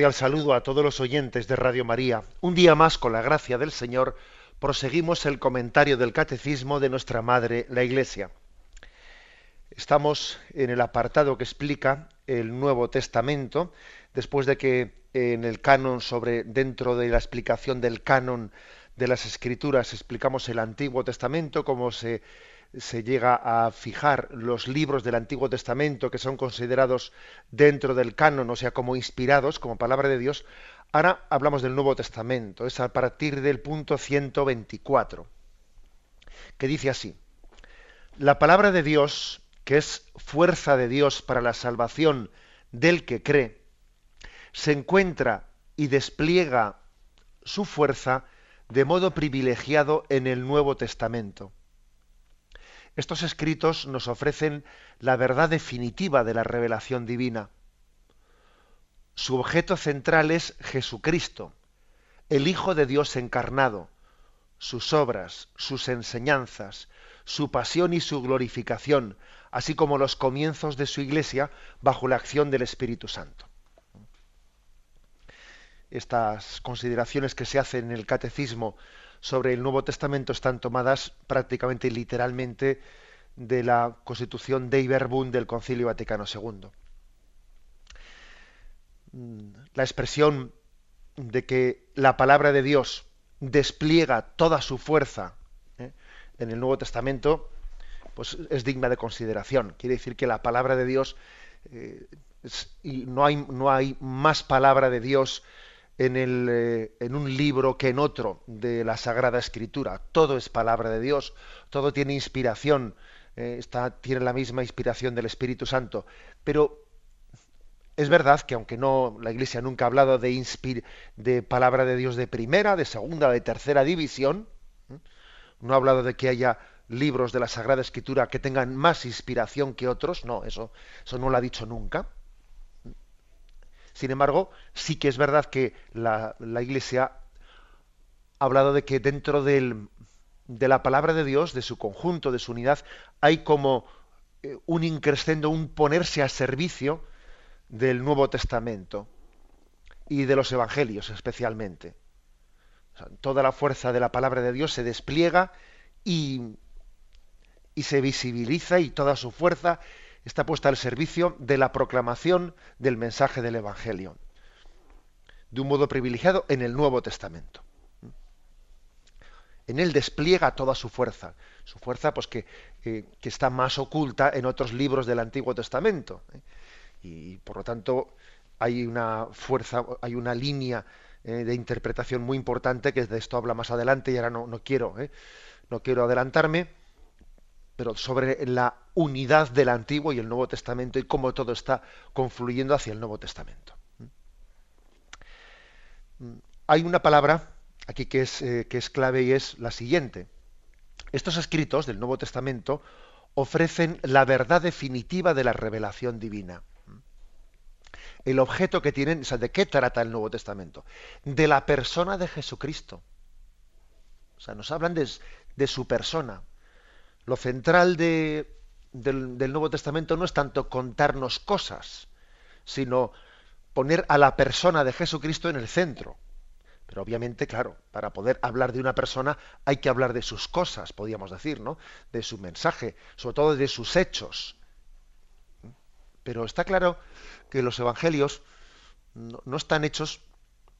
Cordial saludo a todos los oyentes de Radio María. Un día más, con la gracia del Señor, proseguimos el comentario del Catecismo de nuestra Madre, la Iglesia. Estamos en el apartado que explica el Nuevo Testamento, después de que en el canon sobre, dentro de la explicación del canon de las Escrituras, explicamos el Antiguo Testamento, cómo se se llega a fijar los libros del Antiguo Testamento que son considerados dentro del canon, o sea, como inspirados, como palabra de Dios, ahora hablamos del Nuevo Testamento, es a partir del punto 124, que dice así, la palabra de Dios, que es fuerza de Dios para la salvación del que cree, se encuentra y despliega su fuerza de modo privilegiado en el Nuevo Testamento estos escritos nos ofrecen la verdad definitiva de la revelación divina. Su objeto central es Jesucristo, el Hijo de Dios encarnado, sus obras, sus enseñanzas, su pasión y su glorificación, así como los comienzos de su Iglesia bajo la acción del Espíritu Santo. Estas consideraciones que se hacen en el Catecismo sobre el Nuevo Testamento están tomadas prácticamente literalmente de la Constitución de Iberbund del Concilio Vaticano II. Mm, la expresión de que la palabra de Dios despliega toda su fuerza ¿eh? en el Nuevo Testamento, pues es digna de consideración. Quiere decir que la palabra de Dios eh, y no hay, no hay más palabra de Dios en, el, eh, en un libro que en otro de la Sagrada Escritura. Todo es palabra de Dios, todo tiene inspiración, eh, está, tiene la misma inspiración del Espíritu Santo. Pero es verdad que aunque no la Iglesia nunca ha hablado de, de palabra de Dios de primera, de segunda, de tercera división, no ha hablado de que haya libros de la Sagrada Escritura que tengan más inspiración que otros, no, eso, eso no lo ha dicho nunca. Sin embargo, sí que es verdad que la, Iglesia ha hablado de que dentro de la palabra de Dios, de su conjunto, de su unidad, hay como eh, un increscendo, un ponerse a servicio del Nuevo Testamento y de los Evangelios especialmente. toda la fuerza de la palabra de Dios se despliega y, y se visibiliza y toda su fuerza está puesta al servicio de la proclamación del mensaje del Evangelio, de un modo privilegiado en el Nuevo Testamento. En él despliega toda su fuerza, su fuerza pues que, que está más oculta en otros libros del Antiguo Testamento. ¿eh? Y por lo tanto hay una fuerza, hay una línea eh, de interpretación muy importante que de esto habla más adelante y ahora no, quiero, ¿eh? no quiero adelantarme pero sobre la unidad del Antiguo y el Nuevo Testamento y cómo todo está confluyendo hacia el Nuevo Testamento. ¿Mm? Hay una palabra aquí que es, eh, que es clave y es la siguiente. Estos escritos del Nuevo Testamento ofrecen la verdad definitiva de la revelación divina. El objeto que tienen, o sea, ¿de qué trata el Nuevo Testamento? De la persona de Jesucristo. O sea, nos hablan de su persona. Lo central del, Nuevo Testamento no es tanto contarnos cosas, sino poner a la persona de Jesucristo en el centro. Pero obviamente, claro, para poder hablar de una persona hay que hablar de sus cosas, podríamos decir, ¿no? De su mensaje, sobre todo de sus hechos. Pero está claro que los evangelios no están hechos,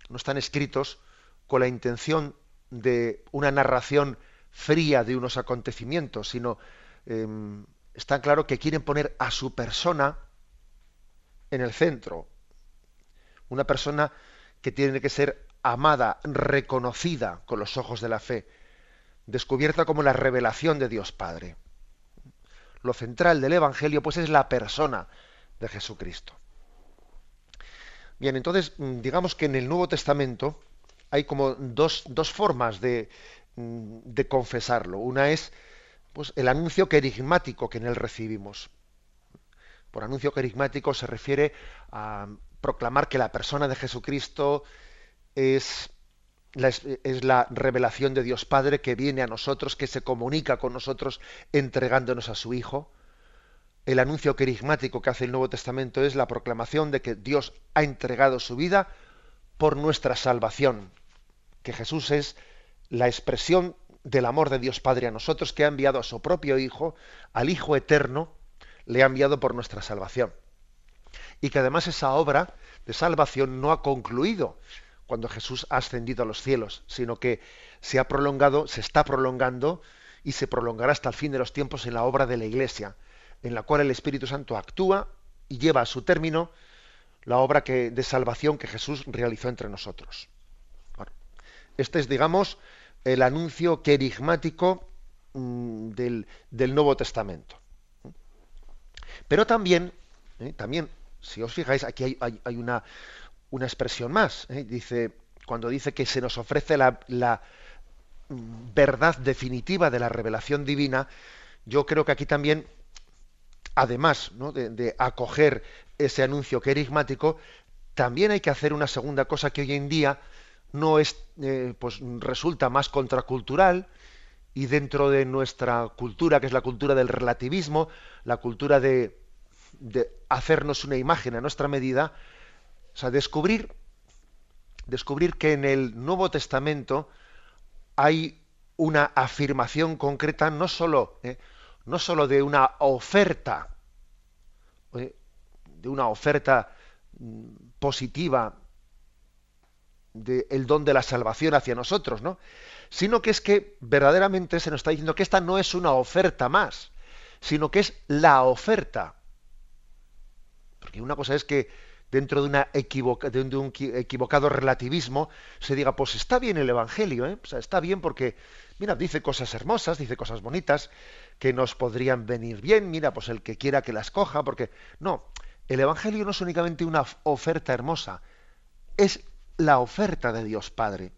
no están escritos con la intención de una narración fría de unos acontecimientos, sino em, está claro que quieren poner a su persona en el centro. Una persona que tiene que ser amada, reconocida con los ojos de la fe, descubierta como la revelación de Dios Padre. Lo central del Evangelio, pues, es la persona de Jesucristo. Bien, entonces, digamos que en el Nuevo Testamento hay como dos, dos formas de, de, confesarlo. Una es pues, el anuncio querigmático que en él recibimos. Por anuncio querigmático se refiere a proclamar que la persona de Jesucristo es es la revelación de Dios Padre que viene a nosotros, que se comunica con nosotros entregándonos a su Hijo el anuncio querigmático que hace el Nuevo Testamento es la proclamación de que Dios ha entregado su vida por nuestra salvación, que Jesús es la expresión del amor de Dios Padre a nosotros, que ha enviado a su propio Hijo, al Hijo eterno, le ha enviado por nuestra salvación. Y que además esa obra de salvación no ha concluido cuando Jesús ha ascendido a los cielos, sino que se ha prolongado, se está prolongando y se prolongará hasta el fin de los tiempos en la obra de la Iglesia en la cual el Espíritu Santo actúa y lleva a su término la obra de salvación que Jesús realizó entre nosotros. este es, digamos, el anuncio querigmático mm, del, Nuevo Testamento. Pero también, ¿eh? también, si os fijáis, aquí hay, una, una, expresión más. ¿eh? Dice, cuando dice que se nos ofrece la, la mm, verdad definitiva de la revelación divina, yo creo que aquí también además de, acoger ese anuncio querigmático, también hay que hacer una segunda cosa que hoy en día no es, eh, pues resulta más contracultural y dentro de nuestra cultura, que es la cultura del relativismo, la cultura de, hacernos una imagen a nuestra medida, o sea, descubrir, descubrir que en el Nuevo Testamento hay una afirmación concreta no solo eh, no sólo de una oferta, de una oferta mm, del don de la salvación hacia nosotros, ¿no? Sino que es que verdaderamente se nos está diciendo que esta no es una oferta más, sino que es la oferta. Porque una cosa es que dentro de, un equivocado relativismo se diga, pues está bien el Evangelio, ¿eh? está bien porque, mira, dice cosas hermosas, dice cosas bonitas, que nos podrían venir bien, mira, pues el que quiera que las coja, porque no, el Evangelio no es únicamente una oferta hermosa, es la oferta de Dios Padre.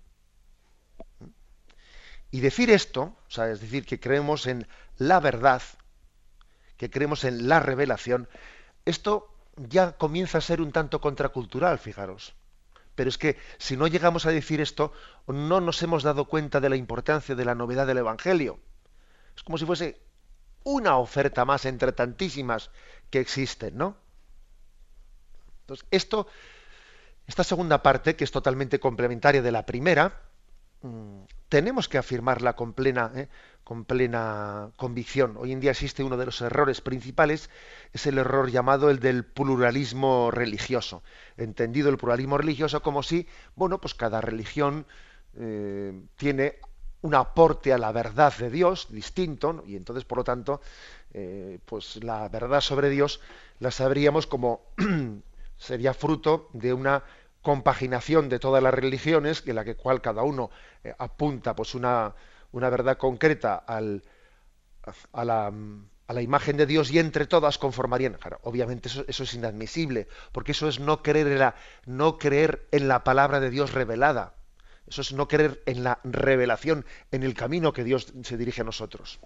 Y decir esto, o sea, es decir, que creemos en la verdad, que creemos en la revelación, esto ya comienza a ser un tanto contracultural, fijaros. Pero es que si no llegamos a decir esto, no nos hemos dado cuenta de la importancia de la novedad del Evangelio. Es como si fuese una oferta más entre tantísimas que existen, ¿no? Entonces, esto, esta segunda parte, que es totalmente complementaria de la primera, mm, tenemos que afirmarla con plena, ¿eh? con plena convicción. Hoy en día existe uno de los errores principales, es el error llamado el del pluralismo religioso. Entendido el pluralismo religioso como si, bueno, pues cada religión eh, tiene un aporte a la verdad de Dios distinto, y entonces, por lo tanto, eh, pues la verdad sobre Dios la sabríamos como sería fruto de una compaginación de todas las religiones, en la que cual cada uno eh, apunta pues una, una verdad concreta al, a, la, a, la, imagen de Dios y entre todas conformarían. obviamente eso, eso, es inadmisible, porque eso es no creer, en la, no creer en la palabra de Dios revelada. Eso es no creer en la revelación, en el camino que Dios se dirige a nosotros.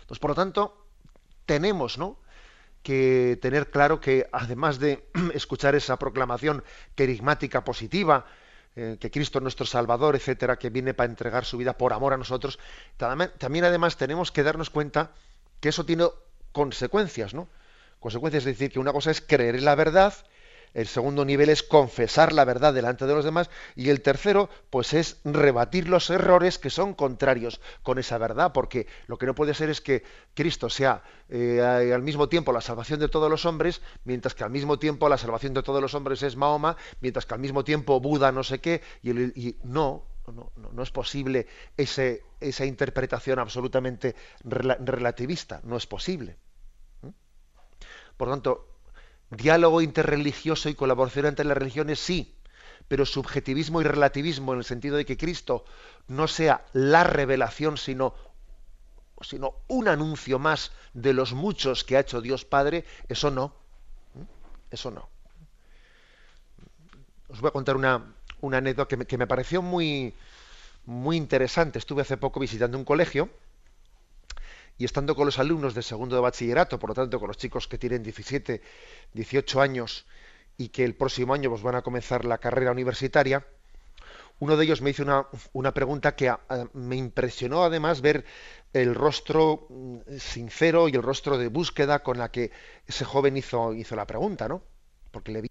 Entonces, por lo tanto, tenemos ¿no? Que tener claro que además de escuchar esa proclamación querigmática positiva, eh, que Cristo es nuestro Salvador, etcétera, que viene para entregar su vida por amor a nosotros, también además tenemos que darnos cuenta que eso tiene consecuencias, ¿no? Consecuencias, es decir, que una cosa es creer en la verdad el segundo nivel es confesar la verdad delante de los demás y el tercero pues es rebatir los errores que son contrarios con esa verdad porque lo que no puede ser es que Cristo sea eh, al mismo tiempo la salvación de todos los hombres mientras que al mismo tiempo la salvación de todos los hombres es Mahoma mientras que al mismo tiempo Buda no sé qué y, no, no, no, es posible ese, esa interpretación absolutamente relativista, no es posible. ¿Mm? Por tanto, Diálogo interreligioso y colaboración entre las religiones, sí, pero subjetivismo y relativismo en el sentido de que Cristo no sea la revelación, sino, sino un anuncio más de los muchos que ha hecho Dios Padre, eso no. ¿Mm? Eso no. os voy a contar una, una anécdota que me, que me pareció muy, muy interesante. Estuve hace poco visitando un colegio y estando con los alumnos de segundo de bachillerato, por lo tanto con los chicos que tienen 17, 18 años y que el próximo año pues, van a comenzar la carrera universitaria, uno de ellos me hizo una, una pregunta que a, a, me impresionó además ver el rostro mm, sincero y el rostro de búsqueda con la que ese joven hizo, hizo la pregunta, ¿no? Porque le vi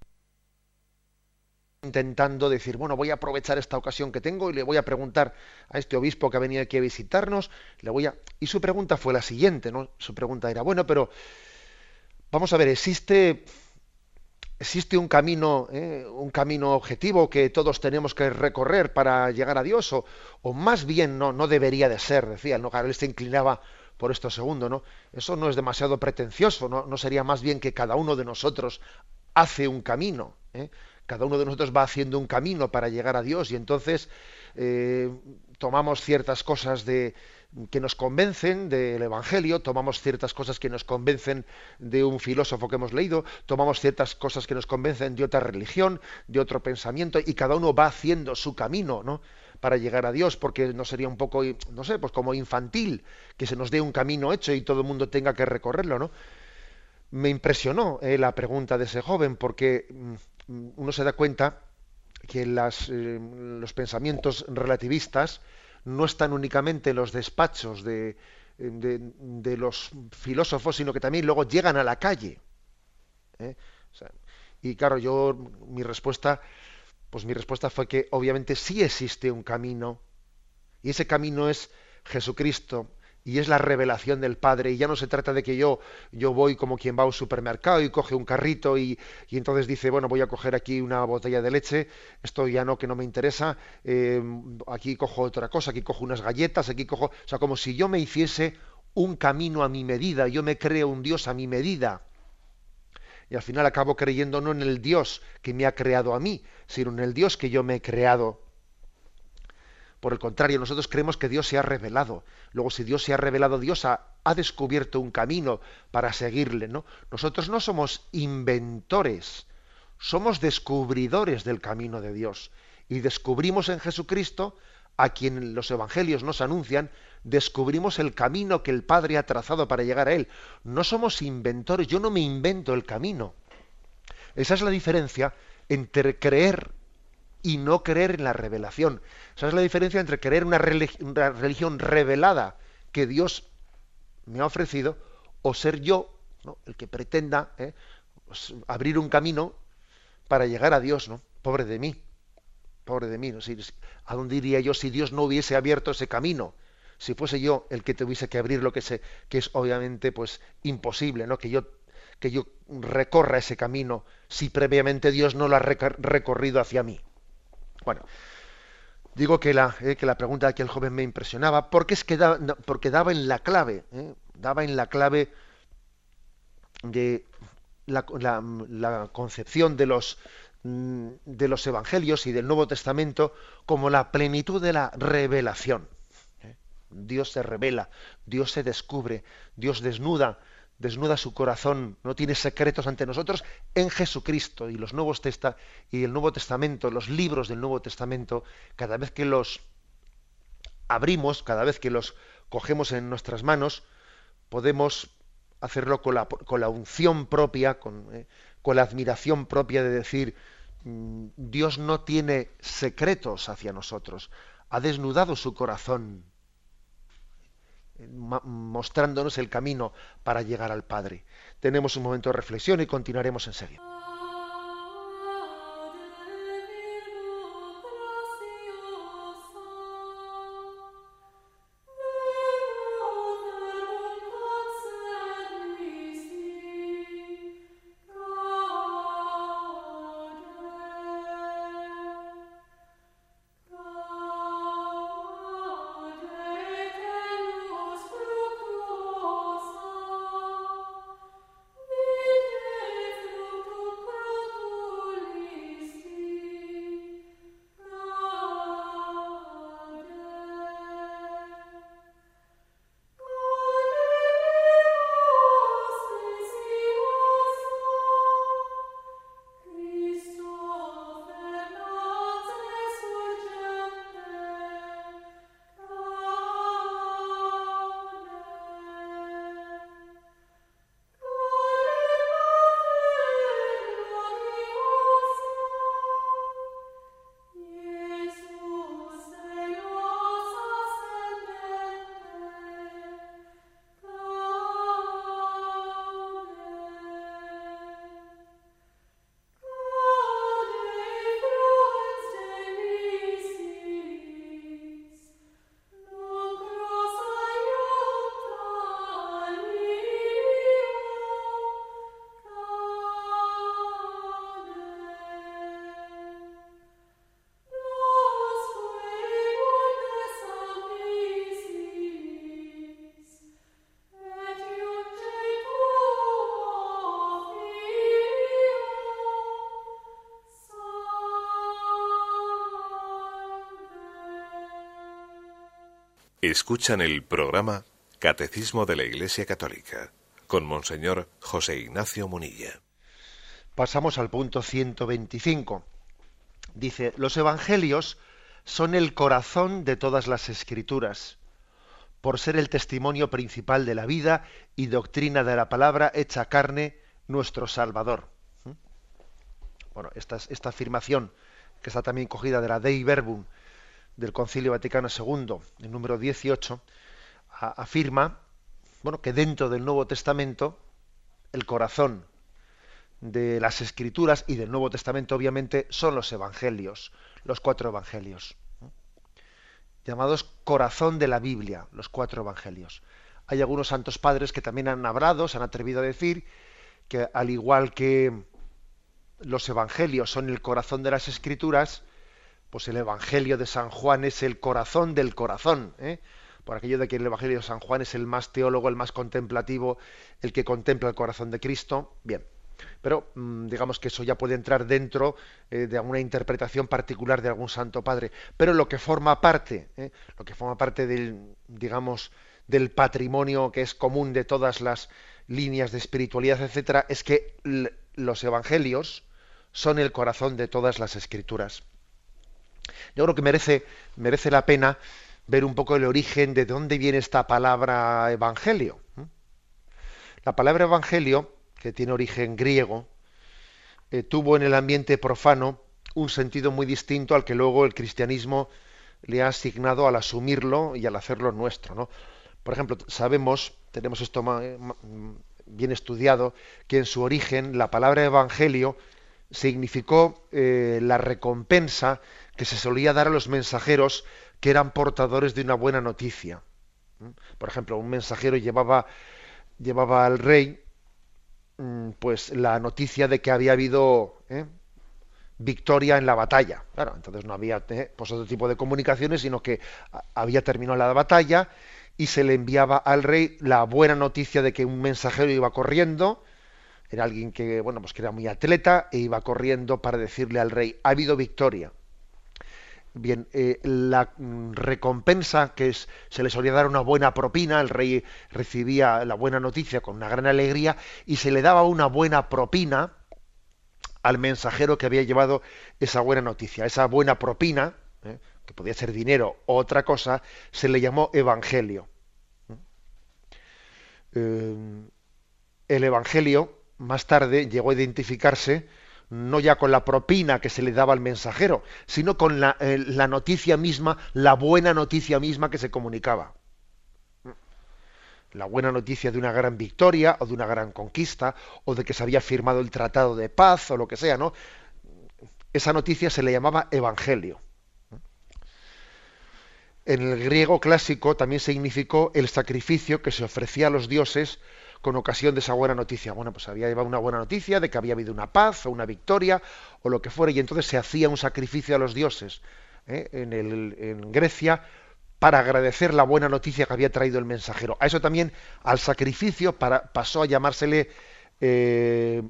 intentando decir, bueno, voy a aprovechar esta ocasión que tengo y le voy a preguntar a este obispo que ha venido aquí a visitarnos, le voy a... Y su pregunta fue la siguiente, ¿no? Su pregunta era, bueno, pero vamos a ver, ¿existe, existe un camino, eh, un camino objetivo que todos tenemos que recorrer para llegar a Dios? O, o más bien no, no debería de ser, decía, ¿no? Claro, él se inclinaba por esto segundo, ¿no? Eso no es demasiado pretencioso, ¿no? No sería más bien que cada uno de nosotros hace un camino, ¿eh? Cada uno de nosotros va haciendo un camino para llegar a Dios y entonces eh, tomamos ciertas cosas de que nos convencen del Evangelio, tomamos ciertas cosas que nos convencen de un filósofo que hemos leído, tomamos ciertas cosas que nos convencen de otra religión, de otro pensamiento, y cada uno va haciendo su camino, ¿no? para llegar a Dios, porque no sería un poco, no sé, pues como infantil, que se nos dé un camino hecho y todo el mundo tenga que recorrerlo, ¿no? Me impresionó eh, la pregunta de ese joven, porque mm, uno se da cuenta que eh, los pensamientos relativistas no están únicamente en los despachos de, de, de, los filósofos, sino que también luego llegan a la calle. ¿eh? Y claro, yo mi respuesta, pues mi respuesta fue que obviamente sí existe un camino, y ese camino es Jesucristo, y es la revelación del Padre y ya no se trata de que yo yo voy como quien va a un supermercado y coge un carrito y, y entonces dice bueno voy a coger aquí una botella de leche esto ya no que no me interesa eh, aquí cojo otra cosa aquí cojo unas galletas aquí cojo o sea como si yo me hiciese un camino a mi medida yo me creo un Dios a mi medida. Y al final acabo creyendo no en el Dios que me ha creado a mí sino en el Dios que yo me he creado por el contrario, nosotros creemos que Dios se ha revelado. Luego, si Dios se ha revelado, Dios ha, descubierto un camino para seguirle. ¿no? Nosotros no somos inventores, somos descubridores del camino de Dios. Y descubrimos en Jesucristo, a quien los evangelios nos anuncian, descubrimos el camino que el Padre ha trazado para llegar a Él. No somos inventores, yo no me invento el camino. Esa es la diferencia entre creer y no creer en la revelación. Esa es la diferencia entre creer una, una religión revelada que Dios me ha ofrecido o ser yo el que pretenda ¿eh? pues, abrir un camino para llegar a Dios, ¿no? Pobre de mí, pobre de mí. ¿no? ¿A dónde iría yo si Dios no hubiese abierto ese camino? Si fuese yo el que tuviese que abrir lo que sé, que es obviamente pues imposible, ¿no? Que yo recorra ese camino si previamente Dios no lo ha recorrido hacia mí. Bueno, digo que la, eh, que la pregunta de aquel joven me impresionaba porque es que porque daba en la clave, eh, daba en la clave de la, la, la, concepción de los mm, de los evangelios y del Nuevo Testamento como la plenitud de la revelación. ¿eh? Dios se revela, Dios se descubre, Dios desnuda desnuda su corazón, no tiene secretos ante nosotros en Jesucristo y los nuevos testa y el Nuevo Testamento, los libros del Nuevo Testamento, cada vez que los abrimos, cada vez que los cogemos en nuestras manos, podemos hacerlo con la, con la unción propia, con, eh, con la admiración propia de decir, mm, Dios no tiene secretos hacia nosotros, ha desnudado su corazón mostrándonos el camino para llegar al Padre. Tenemos un momento de reflexión y continuaremos enseguida. Escuchan el programa Catecismo de la Iglesia Católica con Monseñor José Ignacio Munilla. Pasamos al punto 125. Dice, los evangelios son el corazón de todas las escrituras, por ser el testimonio principal de la vida y doctrina de la palabra hecha carne, nuestro Salvador. ¿Mm? Bueno, esta, esta afirmación, que está también cogida de la Dei Verbum, del Concilio Vaticano II, el número 18, afirma bueno, que dentro del Nuevo Testamento, el corazón de las Escrituras y del Nuevo Testamento, obviamente, son los Evangelios, los cuatro Evangelios, llamados corazón de la Biblia, los cuatro Evangelios. Hay algunos santos padres que también han hablado, se han atrevido a decir que al igual que los Evangelios son el corazón de las Escrituras, pues el Evangelio de San Juan es el corazón del corazón, ¿eh? por aquello de que el Evangelio de San Juan es el más teólogo, el más contemplativo, el que contempla el corazón de Cristo. Bien, pero mm, digamos que eso ya puede entrar dentro eh, de alguna interpretación particular de algún santo padre. Pero lo que forma parte, ¿eh? lo que forma parte del, digamos, del patrimonio que es común de todas las líneas de espiritualidad, etcétera, es que los evangelios son el corazón de todas las escrituras. Yo creo que merece, merece la pena ver un poco el origen de dónde viene esta palabra evangelio. La palabra evangelio, que tiene origen griego, eh, tuvo en el ambiente profano un sentido muy distinto al que luego el cristianismo le ha asignado al asumirlo y al hacerlo nuestro. Por ejemplo, sabemos, tenemos esto bien estudiado, que en su origen la palabra evangelio significó eh, la recompensa que se solía dar a los mensajeros que eran portadores de una buena noticia. ¿Mm? Por ejemplo, un mensajero llevaba, llevaba al rey mm, pues la noticia de que había habido ¿eh? victoria en la batalla. Claro, entonces no había ¿eh? pues otro tipo de comunicaciones, sino que había terminado la batalla y se le enviaba al rey la buena noticia de que un mensajero iba corriendo, era alguien que, bueno, pues que era muy atleta e iba corriendo para decirle al rey, ha habido victoria. Bien, eh, la mm, recompensa que es, se le solía dar una buena propina, el rey recibía la buena noticia con una gran alegría y se le daba una buena propina al mensajero que había llevado esa buena noticia. Esa buena propina, eh, que podía ser dinero o otra cosa, se le llamó evangelio. Eh, el evangelio más tarde llegó a identificarse no ya con la propina que se le daba al mensajero, sino con la, eh, la noticia misma, la buena noticia misma que se comunicaba. La buena noticia de una gran victoria o de una gran conquista o de que se había firmado el tratado de paz o lo que sea, ¿no? Esa noticia se le llamaba evangelio. En el griego clásico también significó el sacrificio que se ofrecía a los dioses con ocasión de esa buena noticia. Bueno, pues había llevado una buena noticia de que había habido una paz o una victoria o lo que fuera, y entonces se hacía un sacrificio a los dioses ¿eh? en, Grecia para agradecer la buena noticia que había traído el mensajero. A eso también, al sacrificio, pasó a llamársele eh,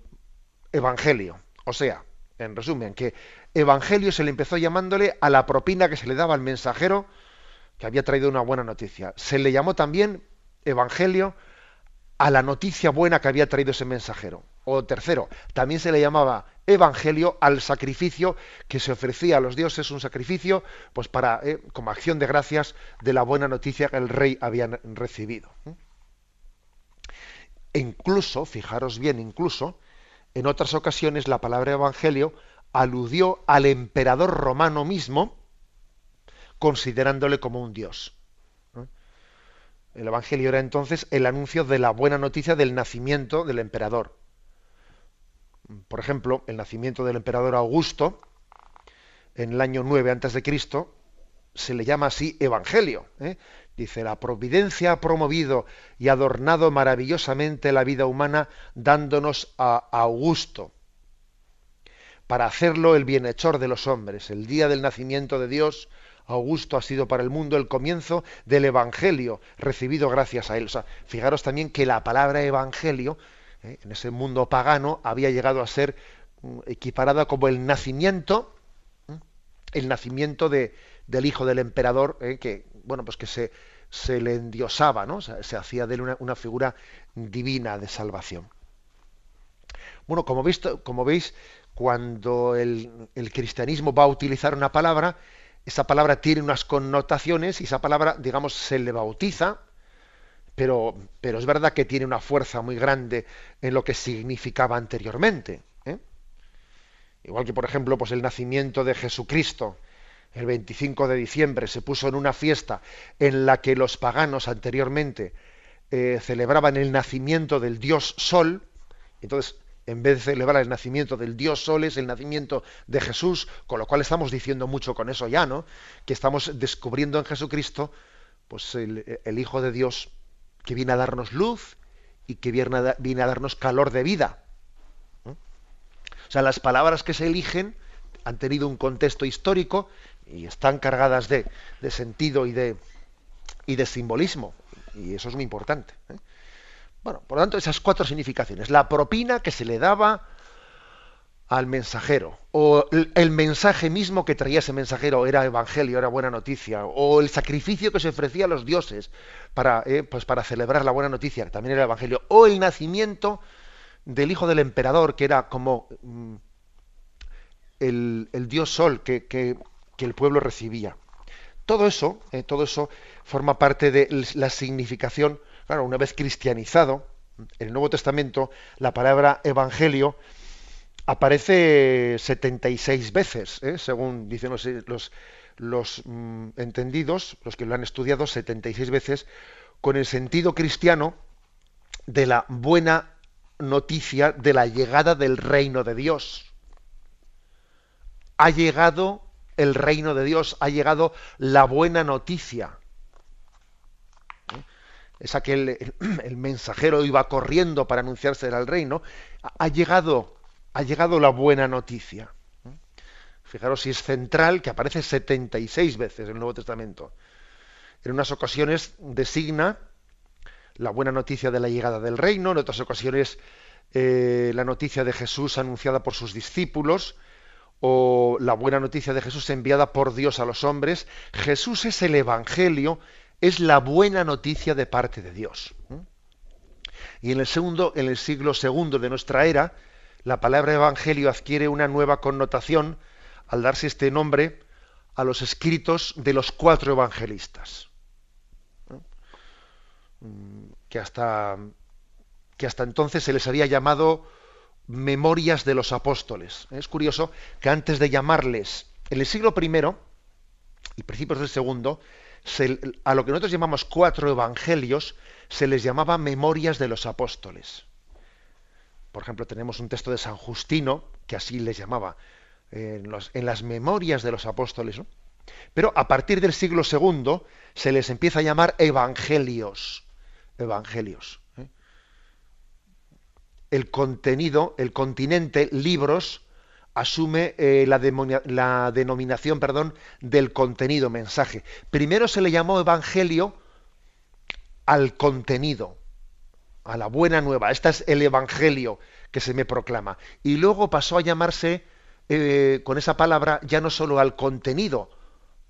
evangelio. O sea, en resumen, que evangelio se le empezó llamándole a la propina que se le daba al mensajero que había traído una buena noticia. Se le llamó también evangelio a la noticia buena que había traído ese mensajero. O tercero, también se le llamaba evangelio al sacrificio que se ofrecía a los dioses, un sacrificio pues para eh, como acción de gracias de la buena noticia que el rey había recibido. E incluso, fijaros bien, incluso en otras ocasiones la palabra evangelio aludió al emperador romano mismo, considerándole como un dios. El Evangelio era entonces el anuncio de la buena noticia del nacimiento del emperador. Por ejemplo, el nacimiento del emperador Augusto en el año 9 a.C. se le llama así Evangelio. ¿eh? Dice, la providencia ha promovido y adornado maravillosamente la vida humana dándonos a Augusto para hacerlo el bienhechor de los hombres. El día del nacimiento de Dios Augusto ha sido para el mundo el comienzo del Evangelio, recibido gracias a él. Fijaros también que la palabra Evangelio, eh, en ese mundo pagano, había llegado a ser mm, equiparada como el nacimiento, el nacimiento de, del hijo del emperador, eh, que, bueno, pues que se, se le endiosaba, se hacía de él una, figura divina de salvación. Bueno, como, visto, como veis, cuando el, cristianismo va a utilizar una palabra, esa palabra tiene unas connotaciones y esa palabra, digamos, se le bautiza, pero, pero es verdad que tiene una fuerza muy grande en lo que significaba anteriormente. ¿eh? Igual que, por ejemplo, pues el nacimiento de Jesucristo el 25 de diciembre, se puso en una fiesta en la que los paganos anteriormente eh, celebraban el nacimiento del dios Sol, entonces en vez de celebrar el nacimiento del dios Sol es el nacimiento de Jesús, con lo cual estamos diciendo mucho con eso ya, ¿no? Que estamos descubriendo en Jesucristo, pues el, Hijo de Dios que viene a darnos luz y que viene a, darnos calor de vida. O sea, las palabras que se eligen han tenido un contexto histórico y están cargadas de, sentido y de, y de simbolismo. Y eso es muy importante. ¿eh? Bueno, por lo tanto, esas cuatro significaciones. La propina que se le daba al mensajero, o el, mensaje mismo que traía ese mensajero era evangelio, era buena noticia, o el sacrificio que se ofrecía a los dioses para, eh, pues para celebrar la buena noticia, que también era evangelio, o el nacimiento del hijo del emperador, que era como mm, el, dios sol que, que el pueblo recibía. Todo eso, eh, todo eso forma parte de la significación, claro, una vez cristianizado, en el Nuevo Testamento la palabra evangelio aparece 76 veces, ¿eh? según dicen los, mm, entendidos, los que lo han estudiado, 76 veces, con el sentido cristiano de la buena noticia de la llegada del reino de Dios. Ha llegado el reino de Dios, ha llegado la buena noticia. Es aquel, el, mensajero iba corriendo para anunciarse al reino. Ha llegado, ha llegado la buena noticia. Fijaros si es central, que aparece 76 veces en el Nuevo Testamento. En unas ocasiones designa la buena noticia de la llegada del reino, en otras ocasiones eh, la noticia de Jesús anunciada por sus discípulos, o la buena noticia de Jesús enviada por Dios a los hombres, Jesús es el Evangelio, es la buena noticia de parte de Dios. Y en el, segundo, en el siglo segundo de nuestra era, la palabra Evangelio adquiere una nueva connotación al darse este nombre a los escritos de los cuatro evangelistas. Que hasta, que hasta entonces se les había llamado memorias de los apóstoles. Es curioso que antes de llamarles en el siglo I y principios del segundo, a lo que nosotros llamamos cuatro evangelios, se les llamaba memorias de los apóstoles. Por ejemplo, tenemos un texto de San Justino, que así les llamaba, en, las memorias de los apóstoles. Pero a partir del siglo II se les empieza a llamar evangelios. Evangelios el contenido, el continente, libros, asume eh, la, la, denominación perdón, del contenido, mensaje. Primero se le llamó evangelio al contenido, a la buena nueva. Este es el evangelio que se me proclama. Y luego pasó a llamarse eh, con esa palabra ya no solo al contenido,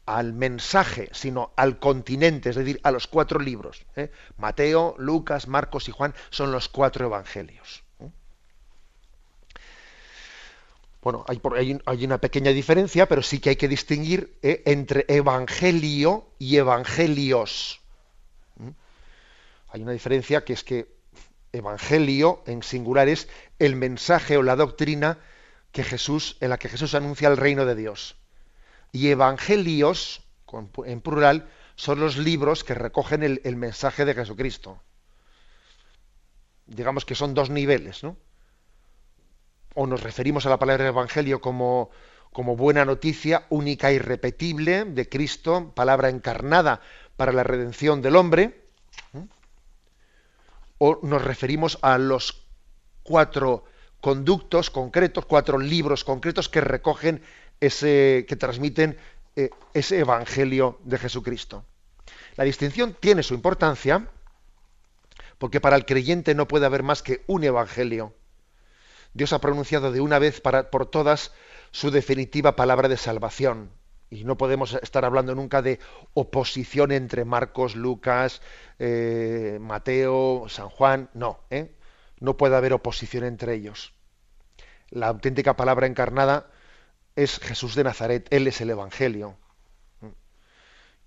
al mensaje, sino al continente, es decir, a los cuatro libros. ¿eh? Mateo, Lucas, Marcos y Juan son los cuatro evangelios. Bueno, hay, una pequeña diferencia, pero sí que hay que distinguir eh, entre evangelio y evangelios. ¿Mm? Hay una diferencia que es que evangelio en singular es el mensaje o la doctrina que Jesús, en la que Jesús anuncia el reino de Dios. Y evangelios, en plural, son los libros que recogen el, el mensaje de Jesucristo. Digamos que son dos niveles, ¿no? O nos referimos a la palabra evangelio como, como buena noticia única y repetible de Cristo, palabra encarnada para la redención del hombre, o nos referimos a los cuatro conductos concretos, cuatro libros concretos que recogen ese, que transmiten eh, ese evangelio de Jesucristo. La distinción tiene su importancia porque para el creyente no puede haber más que un evangelio. Dios ha pronunciado de una vez para, por todas su definitiva palabra de salvación. y no podemos estar hablando nunca de oposición entre Marcos, Lucas, eh, Mateo, San Juan, no, ¿eh? no puede haber oposición entre ellos. La auténtica palabra encarnada es Jesús de Nazaret, Él es el Evangelio.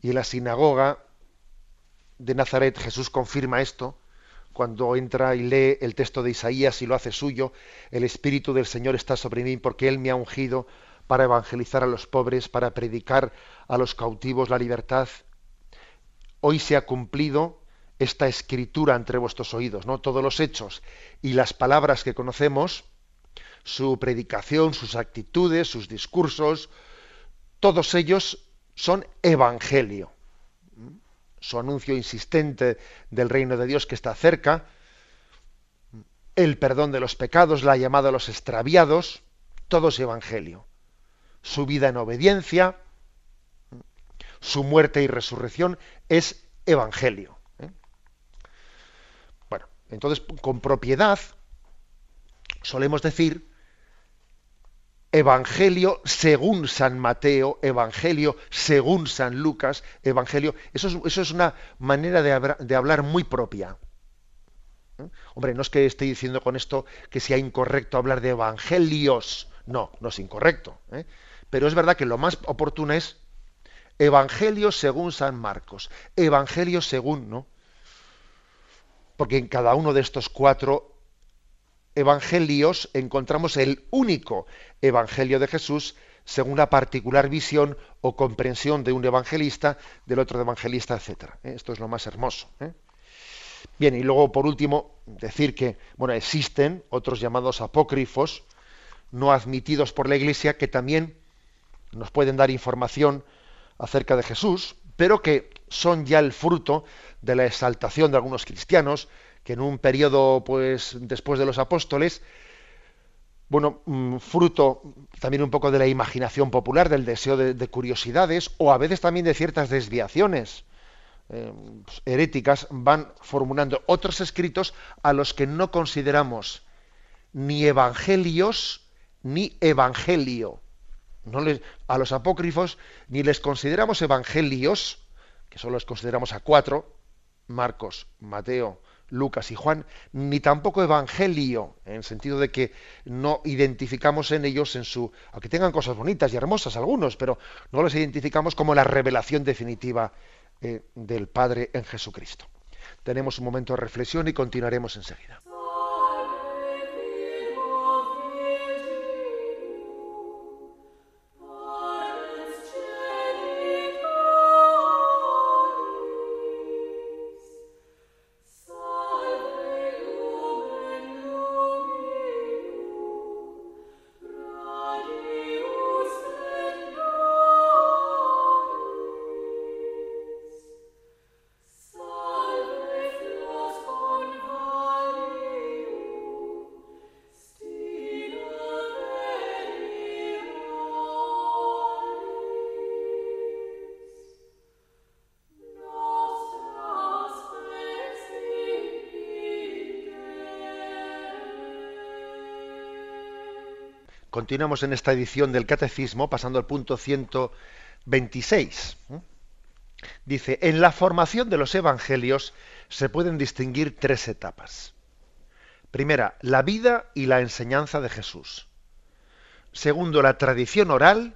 Y en la sinagoga de Nazaret Jesús confirma esto cuando entra y lee el texto de Isaías y lo hace suyo, el Espíritu del Señor está sobre mí porque Él me ha ungido para evangelizar a los pobres, para predicar a los cautivos la libertad. Hoy se ha cumplido esta escritura entre vuestros oídos, ¿no? Todos los hechos y las palabras que conocemos, su predicación, sus actitudes, sus discursos, todos ellos son evangelio. Su anuncio insistente del reino de Dios que está cerca, el perdón de los pecados, la llamada a los extraviados, todo es evangelio. Su vida en obediencia, su muerte y resurrección es evangelio. ¿eh? Bueno, entonces con propiedad solemos decir Evangelio según San Mateo, Evangelio según San Lucas, Evangelio. Eso es, una manera de, hablar muy propia. ¿Eh? Hombre, no es que esté diciendo con esto que sea incorrecto hablar de evangelios. No, no es incorrecto. ¿eh? Pero es verdad que lo más oportuno es Evangelio según San Marcos, Evangelio según, ¿no? Porque en cada uno de estos cuatro evangelios encontramos el único evangelio de Jesús según la particular visión o comprensión de un evangelista, del otro evangelista, etc. ¿eh? Esto es lo más hermoso. ¿eh? Bien, y luego por último, decir que bueno, existen otros llamados apócrifos, no admitidos por la Iglesia, que también nos pueden dar información acerca de Jesús, pero que son ya el fruto de la exaltación de algunos cristianos, que en un periodo pues después de los apóstoles bueno, mm, fruto también un poco de la imaginación popular, del deseo de, curiosidades o a veces también de ciertas desviaciones eh, pues, heréticas, van formulando otros escritos a los que no consideramos ni evangelios ni evangelio. No les, a los apócrifos ni les consideramos evangelios, que solo les consideramos a cuatro, Marcos, Mateo, Lucas y Juan, ni tampoco Evangelio, en el sentido de que no identificamos en ellos en su, aunque tengan cosas bonitas y hermosas algunos, pero no los identificamos como la revelación definitiva eh, del Padre en Jesucristo. Tenemos un momento de reflexión y continuaremos enseguida. Continuamos en esta edición del Catecismo, pasando al punto 126. Dice, en la formación de los evangelios se pueden distinguir tres etapas. Primera, la vida y la enseñanza de Jesús. Segundo, la tradición oral.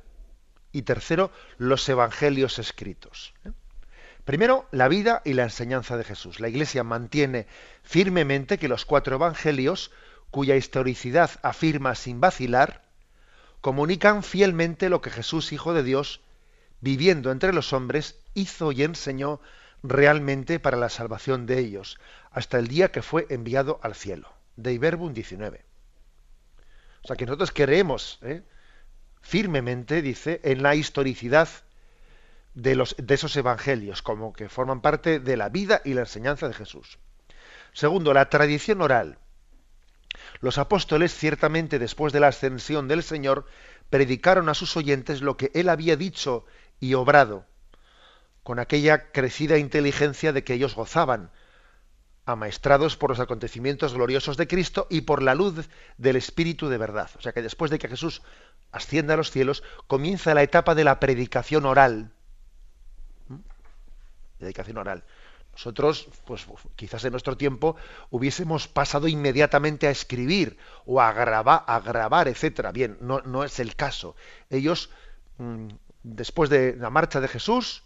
Y tercero, los evangelios escritos. ¿eh? Primero, la vida y la enseñanza de Jesús. La Iglesia mantiene firmemente que los cuatro evangelios, cuya historicidad afirma sin vacilar, comunican fielmente lo que Jesús, Hijo de Dios, viviendo entre los hombres, hizo y enseñó realmente para la salvación de ellos, hasta el día que fue enviado al cielo. De Iberbum 19. O sea que nosotros creemos ¿eh? firmemente, dice, en la historicidad de, los, de esos evangelios, como que forman parte de la vida y la enseñanza de Jesús. Segundo, la tradición oral. Los apóstoles, ciertamente después de la ascensión del Señor, predicaron a sus oyentes lo que él había dicho y obrado, con aquella crecida inteligencia de que ellos gozaban, amaestrados por los acontecimientos gloriosos de Cristo y por la luz del Espíritu de verdad. O sea que después de que Jesús asciende a los cielos, comienza la etapa de la predicación oral. ¿Mm? Predicación oral. Nosotros, pues quizás en nuestro tiempo, hubiésemos pasado inmediatamente a escribir o a grabar, etcétera. Bien, no, no es el caso. Ellos, mm, después de la marcha de Jesús,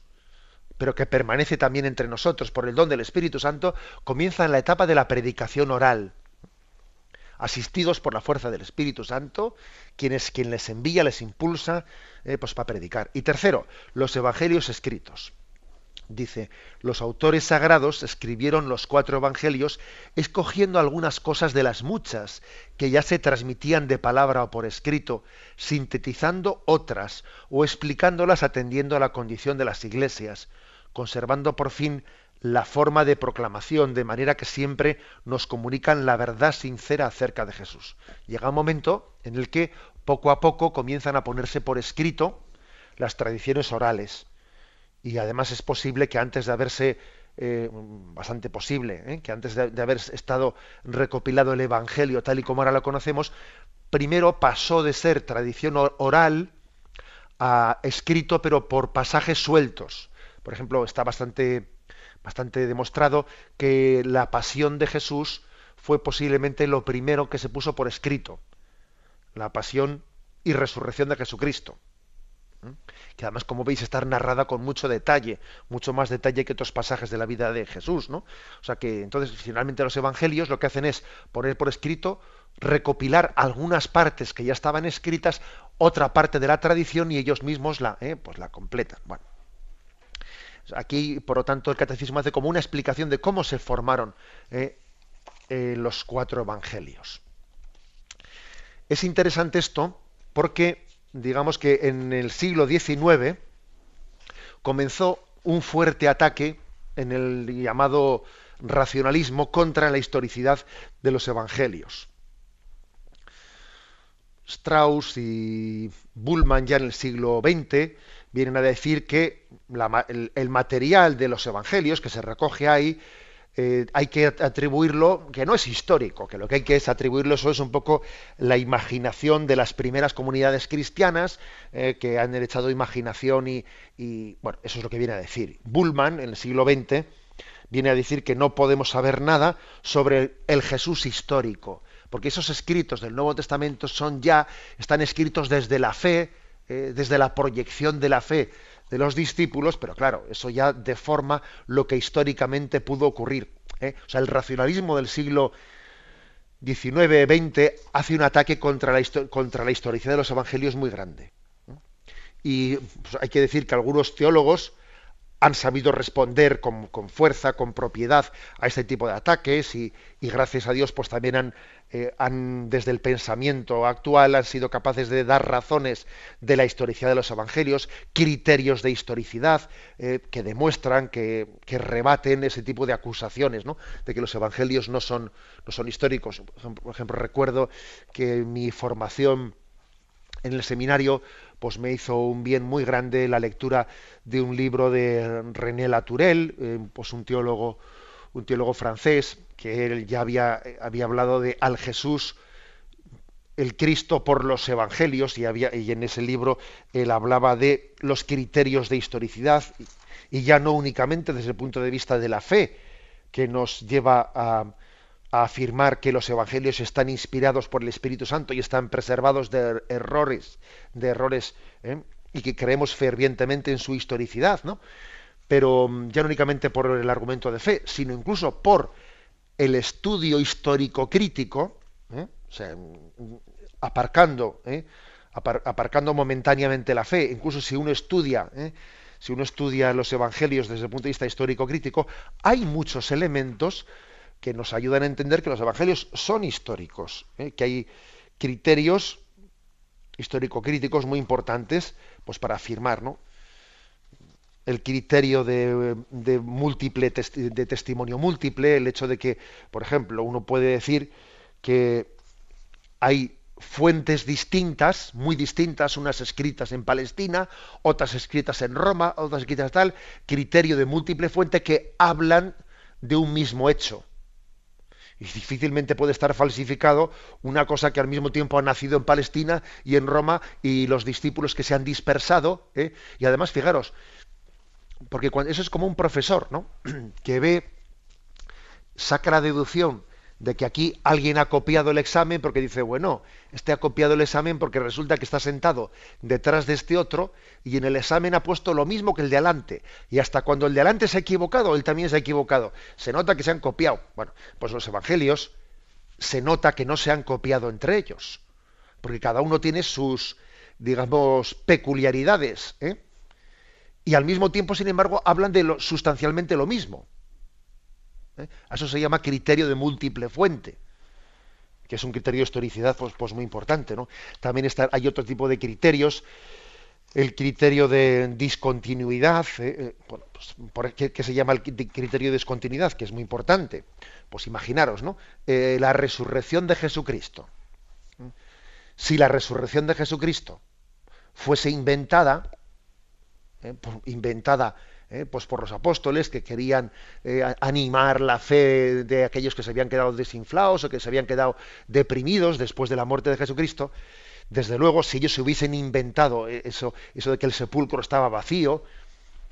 pero que permanece también entre nosotros por el don del Espíritu Santo, comienzan la etapa de la predicación oral asistidos por la fuerza del Espíritu Santo, quien es quien les envía, les impulsa eh, pues, para predicar. Y tercero, los evangelios escritos. Dice, los autores sagrados escribieron los cuatro evangelios escogiendo algunas cosas de las muchas que ya se transmitían de palabra o por escrito, sintetizando otras o explicándolas atendiendo a la condición de las iglesias, conservando por fin la forma de proclamación, de manera que siempre nos comunican la verdad sincera acerca de Jesús. Llega un momento en el que poco a poco comienzan a ponerse por escrito las tradiciones orales. Y además es posible que antes de haberse, eh, bastante posible, ¿eh? que antes de, de haber estado recopilado el Evangelio tal y como ahora lo conocemos, primero pasó de ser tradición oral a escrito pero por pasajes sueltos. Por ejemplo, está bastante bastante demostrado que la pasión de Jesús fue posiblemente lo primero que se puso por escrito. La pasión y resurrección de Jesucristo. Que además, como veis, está narrada con mucho detalle, mucho más detalle que otros pasajes de la vida de Jesús, ¿no? O sea que entonces, finalmente, los evangelios lo que hacen es poner por escrito, recopilar algunas partes que ya estaban escritas, otra parte de la tradición y ellos mismos la, ¿eh? pues la completan. Bueno. Aquí, por lo tanto, el catecismo hace como una explicación de cómo se formaron eh, eh, los cuatro evangelios. Es interesante esto porque, digamos que en el siglo XIX comenzó un fuerte ataque en el llamado racionalismo contra la historicidad de los evangelios. Strauss y Bullman ya en el siglo XX vienen a decir que el, material de los evangelios que se recoge ahí eh, hay que atribuirlo, que no es histórico, que lo que hay que es atribuirlo eso es un poco la imaginación de las primeras comunidades cristianas eh, que han echado imaginación y, bueno, eso es lo que viene a decir. Bullman, en el siglo XX, viene a decir que no podemos saber nada sobre el Jesús histórico, porque esos escritos del Nuevo Testamento son ya, están escritos desde la fe, eh, desde la proyección de la fe de los discípulos, pero claro, eso ya deforma lo que históricamente pudo ocurrir. ¿eh? O sea, el racionalismo del siglo XIX-XX hace un ataque contra la, contra la historicidad de los evangelios muy grande. Y pues, hay que decir que algunos teólogos han sabido responder con, fuerza, con propiedad a este tipo de ataques y, gracias a Dios pues también eh, han, desde el pensamiento actual han sido capaces de dar razones de la historicidad de los evangelios, criterios de historicidad eh, que demuestran, que, que, rebaten ese tipo de acusaciones, ¿no? de que los evangelios no son, no son históricos. Por ejemplo, recuerdo que mi formación en el seminario pues me hizo un bien muy grande la lectura de un libro de René Latourel, eh, pues un teólogo, un teólogo francés, que él ya había, había hablado de al Jesús, el Cristo por los evangelios, y, había, y en ese libro él hablaba de los criterios de historicidad, y ya no únicamente desde el punto de vista de la fe, que nos lleva a, a afirmar que los evangelios están inspirados por el Espíritu Santo y están preservados de errores, de errores, ¿eh? y que creemos fervientemente en su historicidad, ¿no? Pero mm, ya no únicamente por el argumento de fe, sino incluso por el estudio histórico crítico, ¿eh? o sea, mm, aparcando, ¿eh? aparcando momentáneamente la fe, incluso si uno estudia, si uno estudia los evangelios desde el punto de vista histórico crítico, hay muchos elementos que nos ayudan a entender que los evangelios son históricos, ¿eh? que hay criterios histórico-críticos muy importantes pues para afirmar ¿no? el criterio de, múltiple de testimonio múltiple, el hecho de que, por ejemplo, uno puede decir que hay fuentes distintas, muy distintas, unas escritas en Palestina, otras escritas en Roma, otras escritas tal, criterio de múltiple fuente que hablan de un mismo hecho. Y difícilmente puede estar falsificado una cosa que al mismo tiempo ha nacido en Palestina y en Roma y los discípulos que se han dispersado. ¿eh? Y además, fijaros, porque eso es como un profesor, ¿no? que ve, saca la deducción de que aquí alguien ha copiado el examen porque dice, bueno, este ha copiado el examen porque resulta que está sentado detrás de este otro y en el examen ha puesto lo mismo que el de adelante. Y hasta cuando el de adelante se ha equivocado, él también se ha equivocado. Se nota que se han copiado. Bueno, pues los evangelios se nota que no se han copiado entre ellos, porque cada uno tiene sus, digamos, peculiaridades. ¿eh? Y al mismo tiempo, sin embargo, hablan de lo, sustancialmente lo mismo. ¿Eh? Eso se llama criterio de múltiple fuente, que es un criterio de historicidad pues, pues muy importante. ¿no? También está, hay otro tipo de criterios, el criterio de discontinuidad, ¿eh? Eh, pues, que, se llama el criterio de discontinuidad, que es muy importante. Pues imaginaros, ¿no? la resurrección de Jesucristo. Si la resurrección de Jesucristo fuese inventada, inventada ¿eh? pues por los apóstoles que querían eh, animar la fe de aquellos que se habían quedado desinflados o que se habían quedado deprimidos después de la muerte de Jesucristo. Desde luego, si ellos se hubiesen inventado eh, eso, eso de que el sepulcro estaba vacío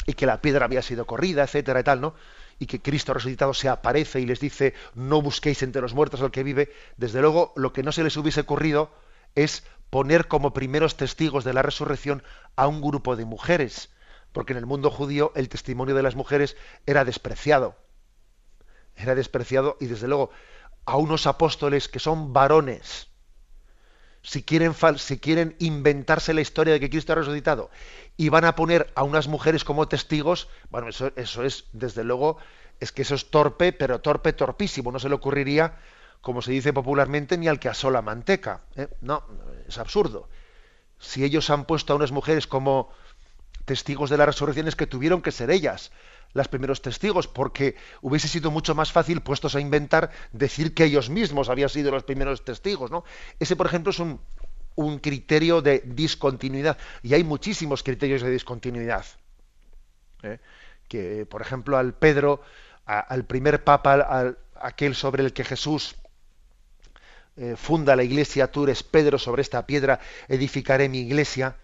y que la piedra había sido corrida, etcétera y tal, ¿no? y que Cristo resucitado se aparece y les dice no busquéis entre los muertos al que vive, desde luego lo que no se les hubiese ocurrido es poner como primeros testigos de la resurrección a un grupo de mujeres porque en el mundo judío el testimonio de las mujeres era despreciado. Era despreciado y desde luego a unos apóstoles que son varones, si quieren, si quieren inventarse la historia de que Cristo ha resucitado y van a poner a unas mujeres como testigos, bueno, eso, eso es, desde luego, es que eso es torpe, pero torpe, torpísimo. No se le ocurriría, como se dice popularmente, ni al que asó la manteca. ¿eh? No, es absurdo. Si ellos han puesto a unas mujeres como, testigos de la resurrección es que tuvieron que ser ellas las primeros testigos, porque hubiese sido mucho más fácil, puestos a inventar, decir que ellos mismos habían sido los primeros testigos. ¿no? Ese, por ejemplo, es un, un criterio de discontinuidad. Y hay muchísimos criterios de discontinuidad. ¿eh? Que, por ejemplo, al Pedro, al primer papa, aquel sobre el que Jesús eh, funda la iglesia, tú eres Pedro, sobre esta piedra edificaré mi iglesia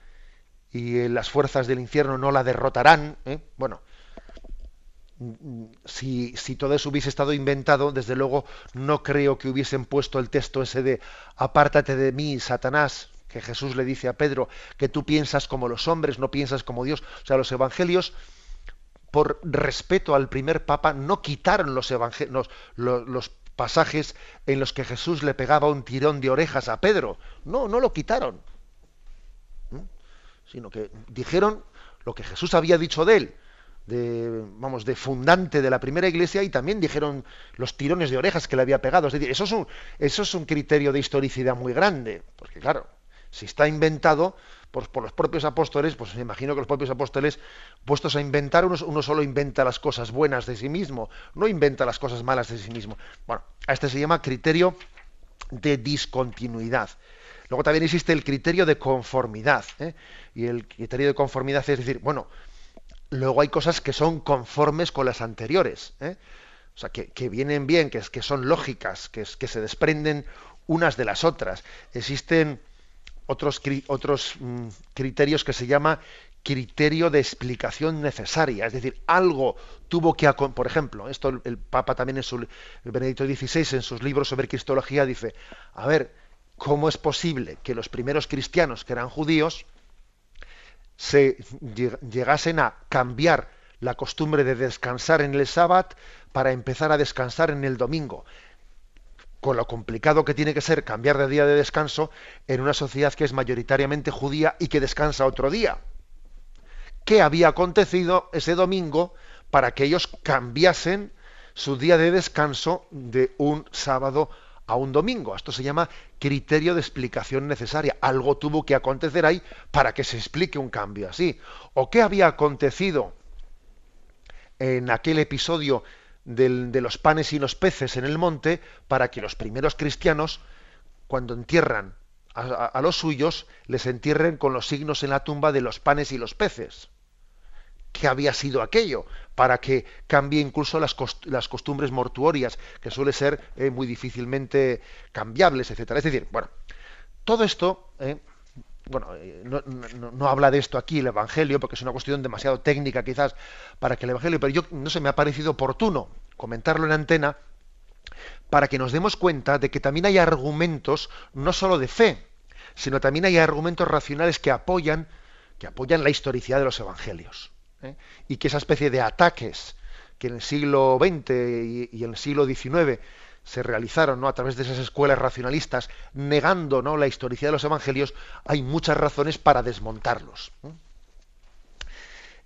y eh, las fuerzas del infierno no la derrotarán. ¿eh? Bueno, si, si, todo eso hubiese estado inventado, desde luego no creo que hubiesen puesto el texto ese de apártate de mí, Satanás, que Jesús le dice a Pedro, que tú piensas como los hombres, no piensas como Dios. O sea, los evangelios, por respeto al primer papa, no quitaron los, los, los pasajes en los que Jesús le pegaba un tirón de orejas a Pedro. No, no lo quitaron sino que dijeron lo que Jesús había dicho de él, de, vamos, de fundante de la primera iglesia, y también dijeron los tirones de orejas que le había pegado. Es decir, eso es un, eso es un criterio de historicidad muy grande, porque claro, si está inventado por, por, los propios apóstoles, pues me imagino que los propios apóstoles, puestos a inventar, uno, uno, solo inventa las cosas buenas de sí mismo, no inventa las cosas malas de sí mismo. Bueno, a este se llama criterio de discontinuidad. Luego también existe el criterio de conformidad. ¿eh? Y el criterio de conformidad es decir, bueno, luego hay cosas que son conformes con las anteriores. ¿eh? O sea, que, vienen bien, que, que son lógicas, que, que, se desprenden unas de las otras. Existen otros, otros mm, criterios que se llama criterio de explicación necesaria, es decir, algo tuvo que, por ejemplo, esto el, Papa también en su, Benedicto XVI en sus libros sobre cristología dice, a ver, ¿cómo es posible que los primeros cristianos, que eran judíos, se llegasen a cambiar la costumbre de descansar en el sábado para empezar a descansar en el domingo? Con lo complicado que tiene que ser cambiar de día de descanso en una sociedad que es mayoritariamente judía y que descansa otro día. ¿Qué había acontecido ese domingo para que ellos cambiasen su día de descanso de un sábado a un domingo. Esto se llama criterio de explicación necesaria. Algo tuvo que acontecer ahí para que se explique un cambio así. ¿O qué había acontecido en aquel episodio de los panes y los peces en el monte para que los primeros cristianos, cuando entierran a, los suyos, les entierren con los signos en la tumba de los panes y los peces? Qué había sido aquello, para que cambie incluso las, costumbres mortuorias, que suele ser eh, muy difícilmente cambiables, etcétera. Es decir, bueno, todo esto, eh, bueno, eh, no, habla de esto aquí el Evangelio, porque es una cuestión demasiado técnica quizás para que el Evangelio, pero yo no sé, me ha parecido oportuno comentarlo en antena para que nos demos cuenta de que también hay argumentos no solo de fe, sino también hay argumentos racionales que apoyan, que apoyan la historicidad de los evangelios. ¿Eh? y que esa especie de ataques que en el siglo XX y, en el siglo XIX se realizaron ¿no? a través de esas escuelas racionalistas, negando ¿no? la historicidad de los evangelios, hay muchas razones para desmontarlos.